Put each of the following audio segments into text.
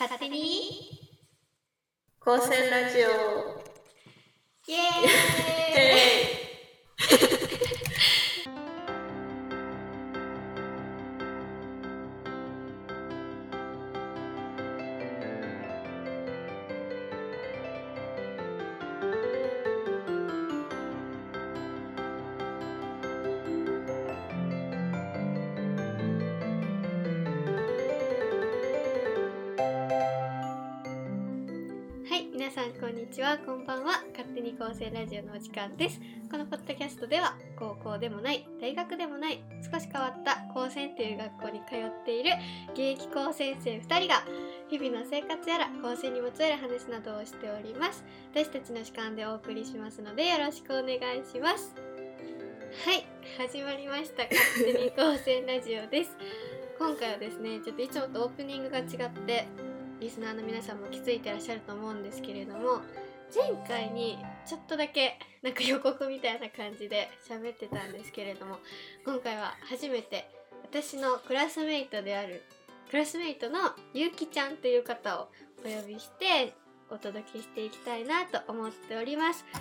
勝手に？高専ラジオ。イエーイ 高専ラジオのお時間です。このポッドキャストでは、高校でもない、大学でもない、少し変わった高専という学校に通っている現役高専生2人が、日々の生活やら高専にまつわる話などをしております。私たちの主観でお送りしますので、よろしくお願いします。はい、始まりました。勝手に高専ラジオです。今回はですね、ちょっといつもとオープニングが違って、リスナーの皆さんも気づいてらっしゃると思うんですけれども前回にちょっとだけなんか予告みたいな感じで喋ってたんですけれども今回は初めて私のクラスメイトであるクラスメイトのゆうきちゃんという方をお呼びしてお届けしていきたいなと思っております。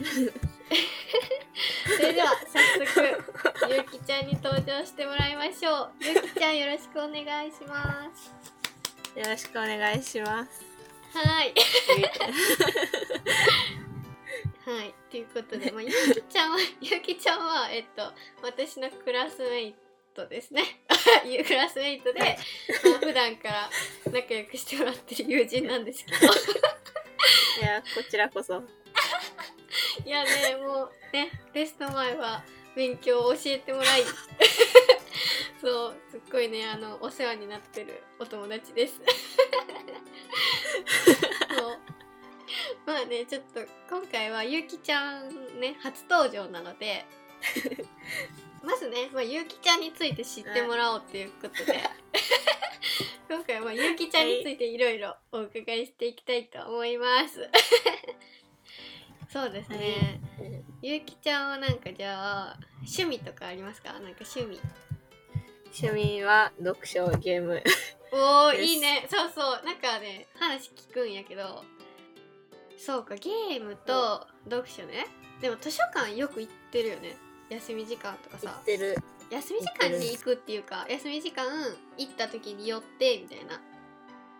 それでは早速ゆうきちゃんに登場してもらいましょう。ゆうきちゃんよろしくお願いします。よろしくお願いしますはい。はい、ということで、まあ、ゆきちゃんは、ゆきちゃんは、えっと、私のクラスメイトですね。いうクラスメイトで、まあ、普段から仲良くしてもらってる友人なんですけど。いやこちらこそ。いやね、もうね、テスト前は勉強を教えてもらい、そう、すっごいね、あの、お世話になってるお友達です。そう。まあね、ちょっと今回はゆうきちゃんね、初登場なので、まずね、まあ、ゆうきちゃんについて知ってもらおうっていうことで、今回はまあゆうきちゃんについていろいろお伺いしていきたいと思います。そうですね。ゆうきちゃんはなんかじゃあ趣味とかありますか？なんか趣味趣味は読書ゲーム。おーです。いいね。そうそう。なんかね話聞くんやけど。そうかゲームと読書ね。でも図書館よく行ってるよね。休み時間とか行さってる。休み時間に行くっていうか休み時間行った時に寄ってみたいな。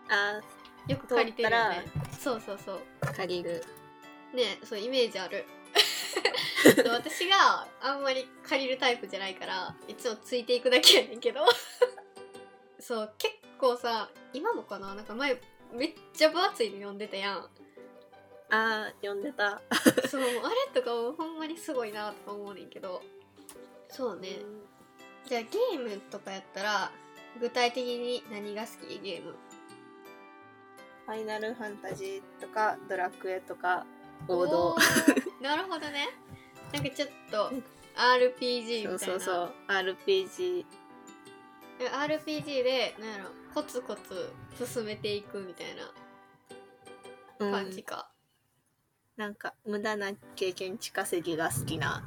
あよく借りてるよね。そうそうそう。ー借りる。ねそうイメージある私があんまり借りるタイプじゃないからいつもついていくだけやねんけど。そう結構さ今もかななんか前めっちゃ分厚いの読んでたやん。あー読んでた。そうあれとかもほんまにすごいなとか思うねんけど。そうね。じゃあゲームとかやったら具体的に何が好き？ゲーム。ファイナルファンタジーとかドラクエとか王道。なるほどねなんかちょっと RPG みたいな。そうそうそう。RPG RPG でなんやろコツコツ進めていくみたいうん。な感じか、なんか無駄な経験値稼ぎが好きな。ああ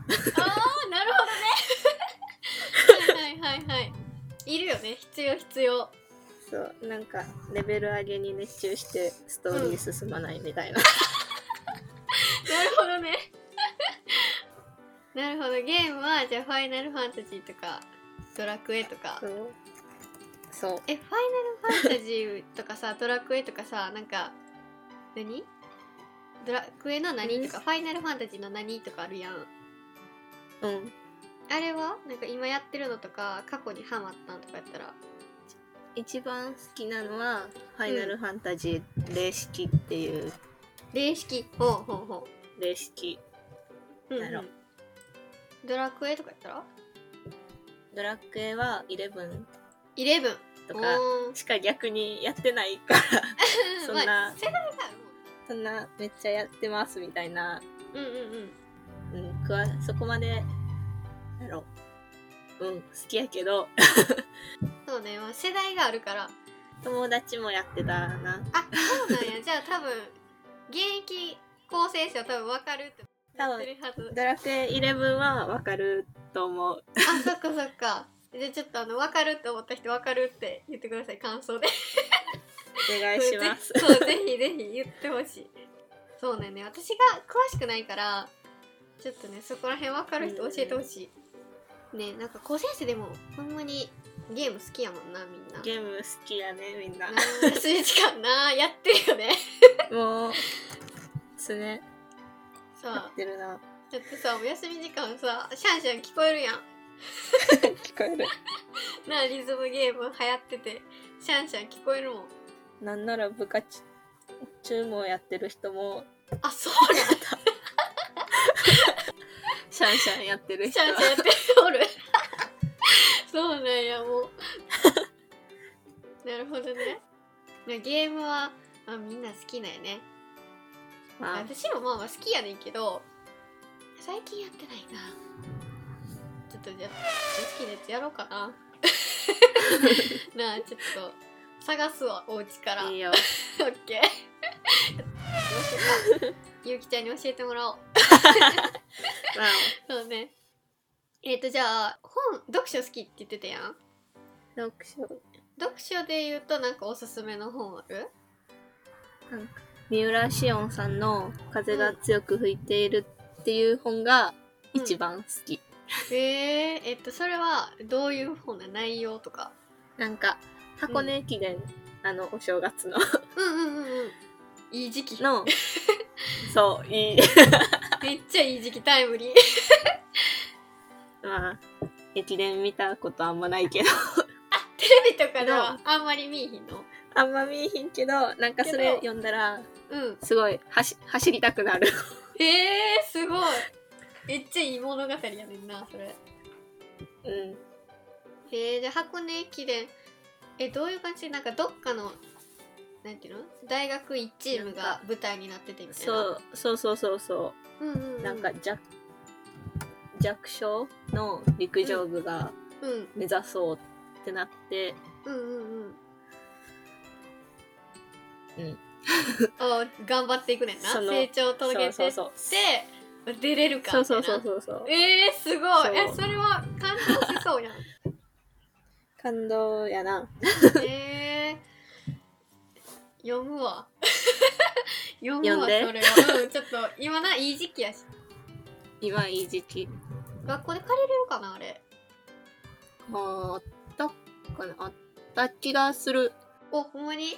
なるほどね。はいはいはい。はいいるよね。必要必要。そう。なんかレベル上げに熱中してストーリー進まないみたいな、なるほどねなるほど。ゲームはじゃあファイナルファンタジーとかドラクエとか。そう。そう。えファイナルファンタジーとかさ ドラクエとかさなんか何？ドラクエの何とかファイナルファンタジーの何とかあるやん。うん。あれは？なんか今やってるのとか過去にハマったんとかやったら。一番好きなのは「ファイナルファンタジー霊式」っていう。霊式ほうほうほう、うんなるほドラクエとかやったら？ドラクエは11 11とかしか逆にやってないから そんなまあ、世代があるそんなめっちゃやってますみたいな、うんうんうん。うん、くわそこまでなんだろ。ううん好きやけど。そうね、まあ、世代があるから。友達もやってたな。あそうなんや。じゃあ多分現役構成者は多分分かるって言ってるはず。ドラクエ11はわかると思う。あそっかそっか。じゃあちょっとあの分かるって思った人分かるって言ってください感想で。お願いします。ぜ そうぜひぜひ言ってほしい。そうねね。私が詳しくないからちょっとねそこら辺分かる人教えてほしい、ねなんか高先生でもほんまにゲーム好きやもんなみんな。ゲーム好きやねみんな。な休み時間なやってるよね。もう常。やさってるな。だってさお休み時間さシャンシャン聞こえるやん。聞こえる。なリズムゲーム流行っててシャンシャン聞こえるもん。なんなら部活中もやってる人も。あそうなん シャンシャンやってる人。はシャンシャンやっておる。そうなんやもう。なるほどね。ねゲームは、まあ、みんな好きなんやねまあ私もまあまあ好きやねんけど最近やってないな。ちょっとじゃあ好きなやつやろうかな。なあちょっと探すわお家から。いいよ。オッケーゆうきちゃんに教えてもらおう。まあそうね。えっ、とじゃあ本読書好きって言ってたやん？読書。読書で言うとなんかおすすめの本ある？なんか三浦紫音さんの「風が強く吹いている」っていう本が一番好き、へええっとそれはどういう本な内容とか？なんか箱根駅伝、あのお正月の。うんうんうんうん。いい時期。の。そういい。めっちゃいい時期タイムリー。まあ駅伝見たことあんまないけど。テレビとかではあんまり見えひんの？あんま見えひんけどなんかそれ読んだらうん。すごい走走りたくなる。へえすごい。めっちゃいい物語やねんなそれ。うん。へえで箱根駅伝。えどういう感じ？なんかどっかのなんていうの？大学1チームが舞台になっててみたいな。そうそうそうそうそう。んうん、うう、ん、なんか弱弱小の陸上部がうん。目指そうってなって、うんうんうん。うん あ頑張っていくねんな。その成長を遂げて。ってそうそうそう。出れるかそうそうそうそうそう。えー、すごい。えそれは感動しそうやん。感動やな。えー、読むわ。読むわそれは、うん、ちょっと今ないい時期やし。今いい時期。学校で借りれるかなあれ。あったかな。あった気がする。おほんまに？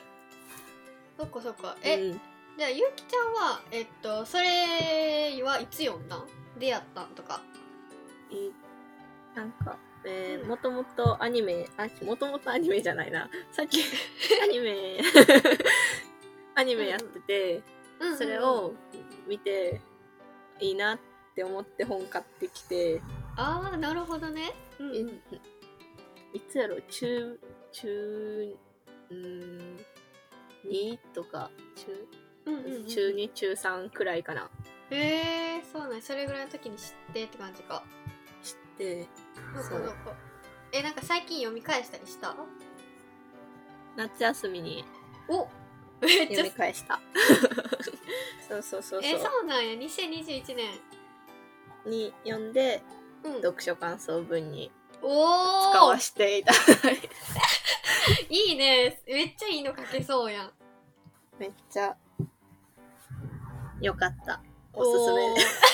そっかそっか。え、うん、じゃあゆうきちゃんはえっとそれはいつ読んだん出会ったんとか。いなんかえー、うん。もともとアニメあもともとアニメじゃないな。さっき アニメ アニメやってて、うんそれを見ていいなって思って本買ってきて、ああなるほどね。うん。いつやろ中中うん2とか中？うんうんうん中2中3くらいかな。へえそうなんそれぐらいの時に知ってって感じか。知って。そえなんか最近読み返したりした？夏休みに。おめっちゃ読み返した。そうそうそうえそそうなんや。2021年。うに読んでうん。読書感想文に使わせていただいて。いいね。めっちゃいいの書けそうやんめっちゃよかった。おすすめ。でおー。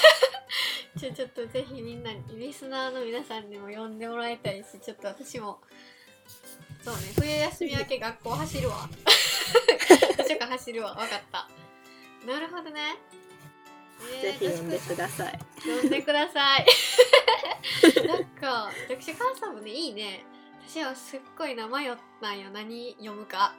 ちょちょっとぜひみんなにリスナーの皆さんにも読んでもらいたいしちょっと私も。そうね冬休み明け学校走るわ。図書館走るわ。分かった。なるほどね、えぜひ読んでください。読んでください。なんか読書感想文ねいいね。私はすっごいな迷ったんよ何読むか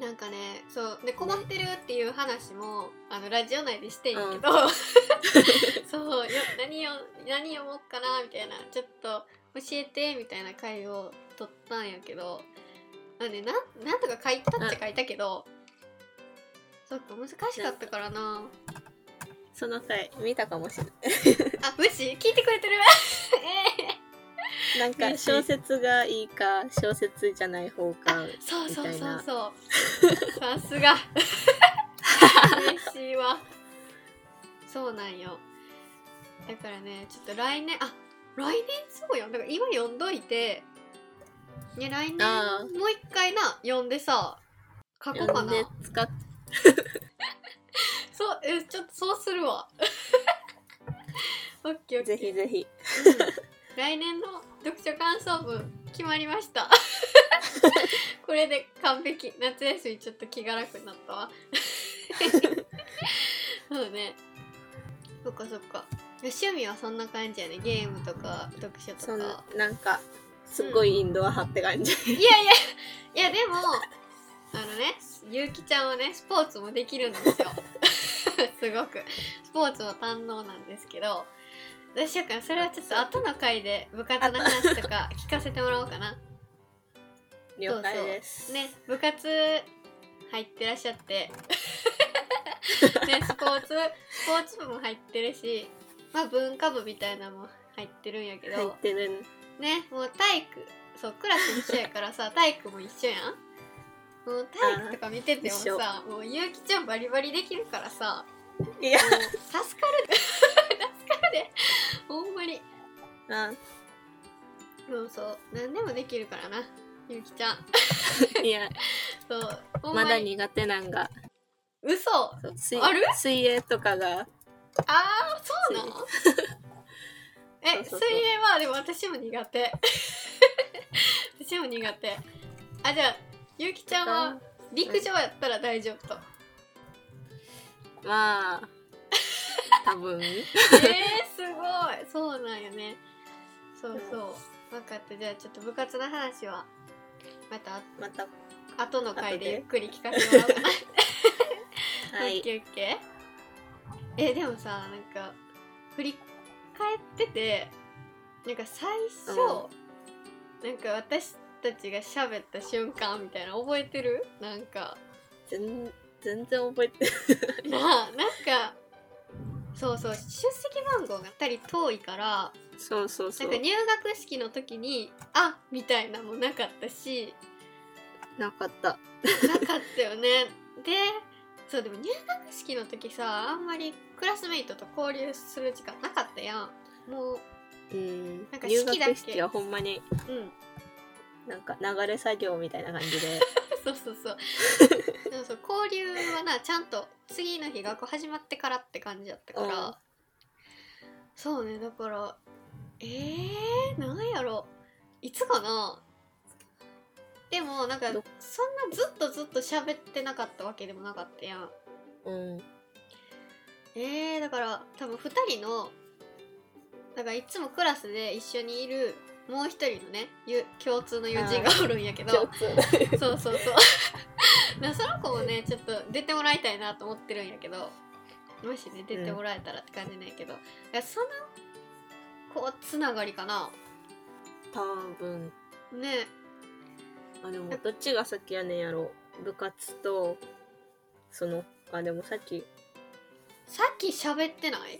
なんかねそうで困ってるっていう話も、あのラジオ内でしてんやけど、そうよ何よ何読もうかなみたいなちょっと教えてみたいな回を取ったんやけどまあねなんなんとか書いたっちゃ書いたけどそっか難しかったからな。その回見たかもしれない。あ無視？聞いてくれてる？えなんか小説がいいか小説じゃない方かー、そうそうそうそう。さすが。嬉しいわ。そうなんよ。だからねちょっと来年あ来年そうよだから今読んどいてね来年もう一回な読んでさ書こうかな。使っ そうえちょっとそうするわ。オッケーオッケー。ぜひぜひ。うん来年の読書感想文決まりました。これで完璧。夏休みちょっと気が楽になったわ。そうね。そっかそっか。趣味はそんな感じやね。ゲームとか読書とか。なんかすっごいインドア派って感じ、いやいや。いやでもあのねゆうきちゃんはねスポーツもできるんですよ。すごく。スポーツも堪能なんですけどどうしようかなそれはちょっと後の回で部活の話とか聞かせてもらおうかな。了解です。ね部活入ってらっしゃって。ねスポーツスポーツ部も入ってるしまあ文化部みたいなのも入ってるんやけど、入ってる。ねもう体育そうクラス一緒やからさ 体育も一緒やん。もう体育とか見ててもさもうゆうきちゃんバリバリできるからさ。いや。助かる助かるでほんまに。あそうそう。何でもできるからなゆうきちゃん。いやそうほんまだに苦手なんが。嘘。そう水ある？水泳とかが。あーそうなの？え水泳はでも私も苦手。私も苦手。あじゃあゆうきちゃんは陸上やったら大丈夫と。まあ多分。えー、すごい。そうなんよね。そうそう。分かった。じゃあちょっと部活の話はまたまた。後の回後で。でゆっくり聞かせてもらおうかな。はい。オッケーオッケー。えでもさなんか振り返っててなんか最初、なんか私たちが喋った瞬間みたいな覚えてる？なんか。全全然覚えてない。な あなんかそうそう出席番号が2人遠いからそうそうそう。なんか入学式の時にあみたいなのもなかったしなかった。なかったよね。でそうでも入学式の時さあんまりクラスメイトと交流する時間なかったやん。もううん。なんか入式だけ。学式はほんまにうん。なんか流れ作業みたいな感じでそうそうそう。でもそう交流はなちゃんと次の日学校始まってからって感じだったから、うん。そうねだからえー、なんやろ。いつかな。でもなんかそんなどずっとずっと喋ってなかったわけでもなかったやん。うん。えー、だから多分2人のだからいつもクラスで一緒にいるもう一人のねゆ共通の友人がおるんやけど。そうそうそう。なその子もねちょっと出てもらいたいなと思ってるんやけど。もしね出てもらえたらって感じなんやけど、いやそのこうつながりかな。多分。ね。あでもどっちが先やねんやろ。部活とそのあでもさっき。さっき喋ってない？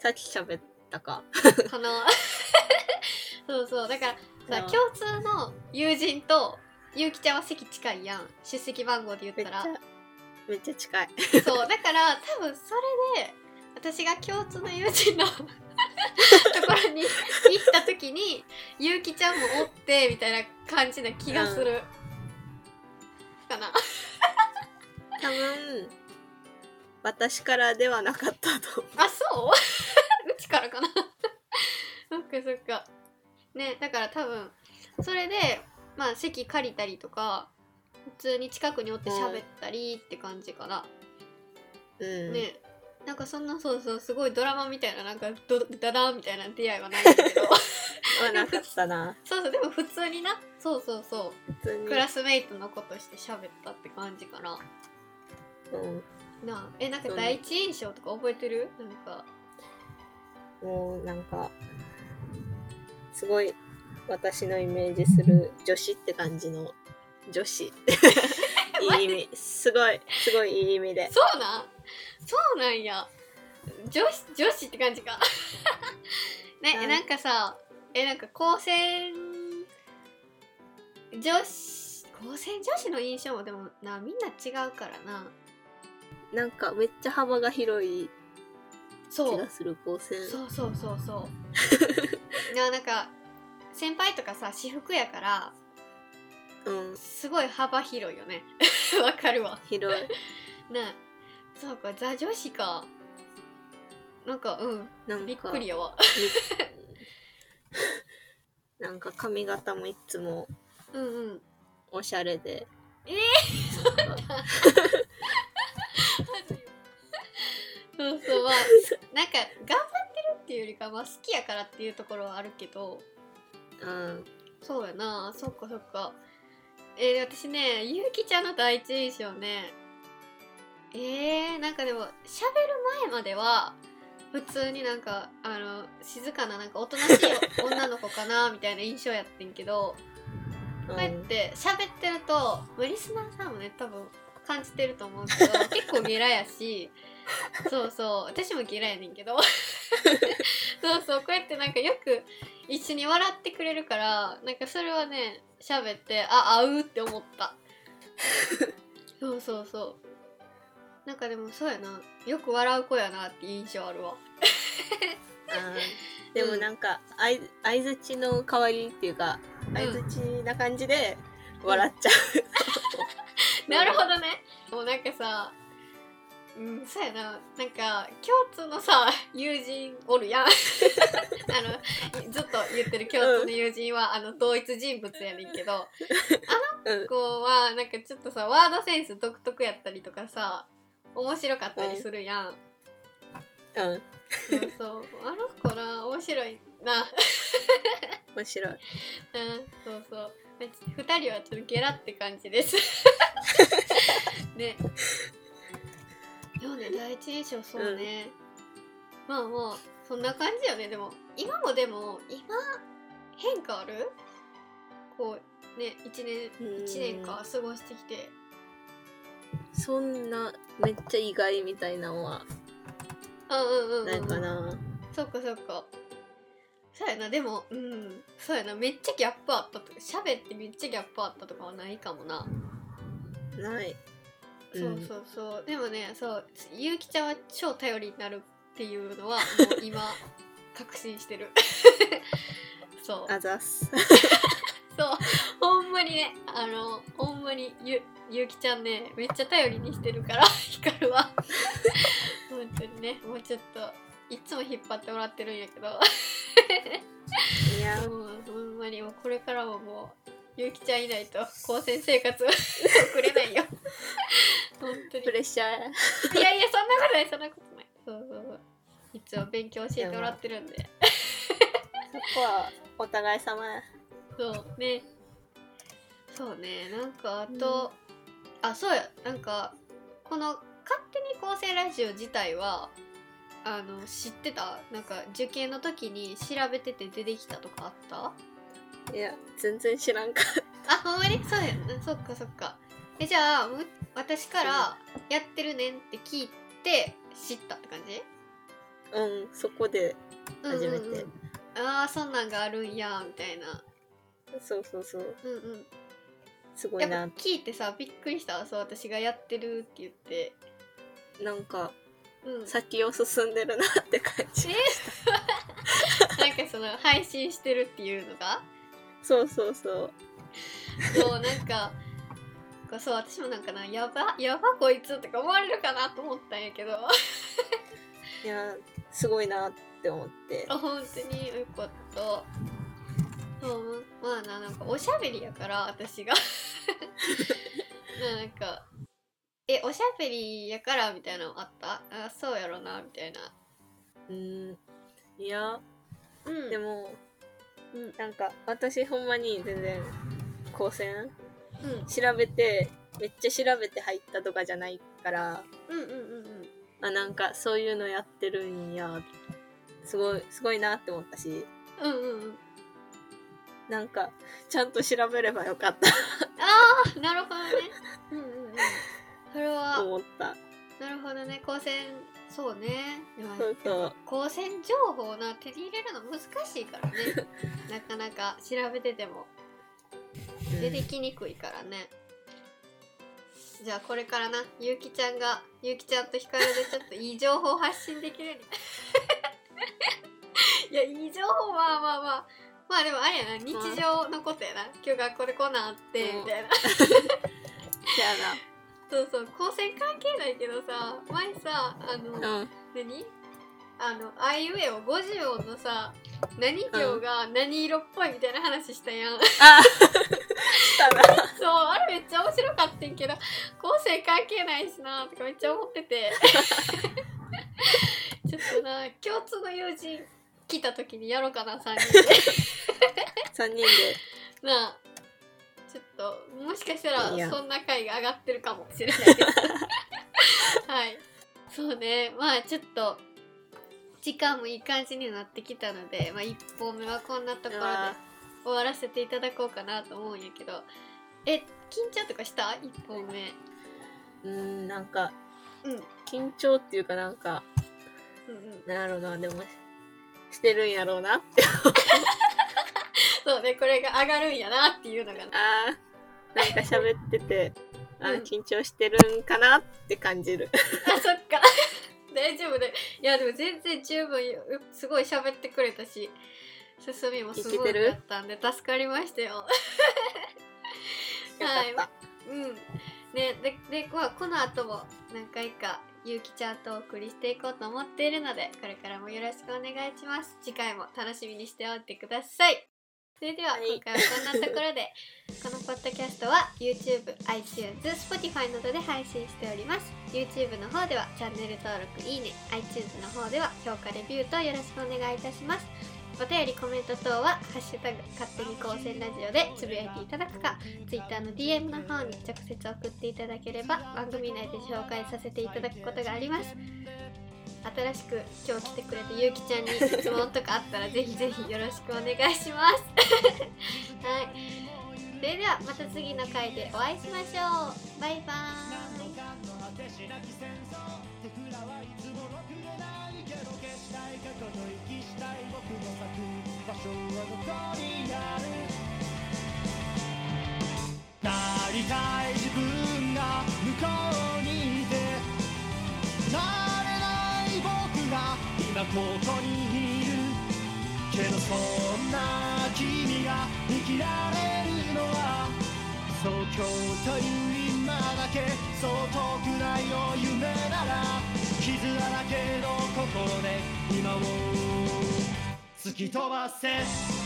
さっき喋ったか。かな そうそうだからさあ共通の友人とゆうきちゃんは席近いやん。出席番号で言ったら。めっちゃ近い。そうだから多分それで私が共通の友人の ところに行った時にゆうきちゃんもおってみたいな感じな気がする、かな。多分私からではなかったとあそう？からかな。そっかそっか。ねだから多分それでまあ席借りたりとか普通に近くにおって喋ったりって感じかな、うん、ねなんかそんなそうそうすごいドラマみたいななんかドダダーンみたいな出会いはないんだけど。はなかったな。そうそうでも普通にな。そうそうそ普通に。うクラスメイトの子として喋ったって感じかな。うん。なあ。えなんか第一印象とか覚えてる？なんかもうなんかすごい私のイメージする女子って感じの女子。いい意味。すごいすごいいい意味で。そうなん？そうなんや。女子女子って感じか。ね、うんなんかさえなんか高専女子高専女子の印象もでもなみんな違うからな。なんかめっちゃ幅が広い気がする高専そうそうそうそう。いやなんか先輩とかさ私服やからうん。すごい幅広いよね。わかるわ。広い。な あそうかザ女子か。なんかうん。なんかびっくりやわ。みなんか髪型もいつもうんうん。おしゃれで。えなんかそうそう。まあなんか頑張ってるっていうよりかまあ好きやからっていうところはあるけど。うんそうやな。そっかそっか。えー、私ねゆうきちゃんの第一印象ね。えー、なんかでも喋る前までは普通になんかあの静かななんかおとなしい 女の子かなみたいな印象やってんけど。こうやって喋ってるとまあリスナーさんもね多分感じてると思うけど 結構ゲラやしそうそう私もゲラやねんけど。そうそうこうやってなんかよく一緒に笑ってくれるからなんかそれはね喋ってあ合うって思った。そうそうそう。なんかでもそうやな。よく笑う子やなって印象あるわ。うん。でもなんか相相づちの代わりっていうか相づちな感じで笑っちゃう、なるほどね。もうなんかさうんそうやな。なんか共通のさ友人おるやん。あのずっと言ってる共通の友人は、あの同一人物やねんけど。うん。子はなんかちょっとさワードセンス独特やったりとかさ面白かったりするやん、うん。そうそう。あの子な面白いな。面白い。うんそうそう二人はちょっとゲラって感じです。ね。でもね第一印象そうね、まあまあそんな感じよね。でも今もでも今変化ある？こうね1年うん。一年か過ごしてきて。そんなめっちゃ意外みたいなのはうんうんうんうん。ないかな、そっかそっかそうやなでもうん。そうやなめっちゃギャップあったとか喋ってめっちゃギャップあったとかはないかもな。ない。そうそうそう。でもねそうゆうきちゃんは超頼りになるっていうのはもう今 確信してる。そう。あざっす。そう。ほんまにねあのほんまにゆゆうきちゃんねめっちゃ頼りにしてるから光るは。本当にねもうちょっといつも引っ張ってもらってるんやけどいやもうほんまにもうこれからももうゆうきちゃんいないと高専生活 送れないよ。本当に。プレッシャーいやいやそんなことないそんなことない。そうそうそう。いつも勉強教えてもらってるんで。そこはお互い様や。そうね。そうね。なんかあと、あそうや。なんかこの「勝手に構成ラジオ」自体はあの知ってた？なんか受験の時に調べてて出てきたとかあった？いや全然知らんかあほんまに？そうやんな。そっかそっか。えじゃあむ私からやってるねんって聞いて知ったって感じ？うんそこで初めて、うんうんうん。ああそんなんがあるんやみたいな。そうそうそう。うんうん。すごいな。やっぱ聞いてさびっくりした。そう私がやってるって言って。なんかうん。先を進んでるなって感じ。なんかその配信してるっていうのが？そうそうそう。そうなんかこうそう私もなんかなやばやばこいつとか思われるかなと思ったんやけど。いやすごいなって思って。あ本当に？よかった。そうまあななんかおしゃべりやから私が。なんかえおしゃべりやからみたいなのあった？あそうやろなみたいな。うん。いや。うん。でもうん。なんか私ほんまに全然高専うん。調べてめっちゃ調べて入ったとかじゃないからうんうんうんうん。あなんかそういうのやってるんや。すごいすごいなって思ったし。うんうんうん。なんかちゃんと調べればよかった。ああなるほどね。うんうんうんそれは。と思った。なるほどね。高専そうね。そうそう。高専情報をな手に入れるの難しいからね。なかなか調べてても。出てきにくいからね、じゃあこれからな。ゆうきちゃんがゆうきちゃんとひかるでちょっといい情報発信できるように。いやいい情報まあまあまあ。まあでもあれやな。日常のことやな。今日学校でこんなんあってうん。みたいな。じゃあなそうそう高専関係ないけどさ前さあの、うん。何？あのあいうえお50音のさ何行が何色っぽいみたいな話したやん、あ したな。そうあれめっちゃ面白かったんけど高専関係ないしなとかめっちゃ思ってて。ちょっとな共通の友人来た時にやろうかな3人で。3人で。なあちょっともしかしたらそんな回が上がってるかもしれないです。はい。そうね。まあちょっと時間もいい感じになってきたので、まあ、1本目はこんなところであ終わらせていただこうかなと思うんやけど。え緊張とかした ?1 本目。うんなんかうん。うん緊張っていうかなんかうんなんやろうなでもしてるんやろうなって そうねこれが上がるんやなっていうのが。なあーなんか喋っててあーうん。緊張してるんかなって感じる。あそっか。大丈夫でいやでも全然十分よ。すごい喋ってくれたし進みもすごいだったんで助かりましたよ。よかった、うん。ねででまあこの後も何回かゆうきちゃんとお送りしていこうと思っているのでこれからもよろしくお願いします。次回も楽しみにしておいてくださいそれでは今回はこんなところで、このポッドキャストは YouTube、iTunes、Spotify などで配信しております。YouTube の方ではチャンネル登録いいね iTunes の方では評価レビューとよろしくお願いいたします。お便りコメント等は「ハッシュタグ勝手に高専ラジオ」でつぶやいていただくか Twitter の DM の方に直接送っていただければ番組内で紹介させていただくことがあります。新しく今日来てくれたゆうきちゃんに質問とかあったらぜひぜひよろしくお願いします。はい。それではまた次の回でお会いしましょう。バイバーイ。元にいるけどそんな君が生きられるのは東京という今だけそう遠くないの夢なら傷だらけの心で今を突き飛ばせ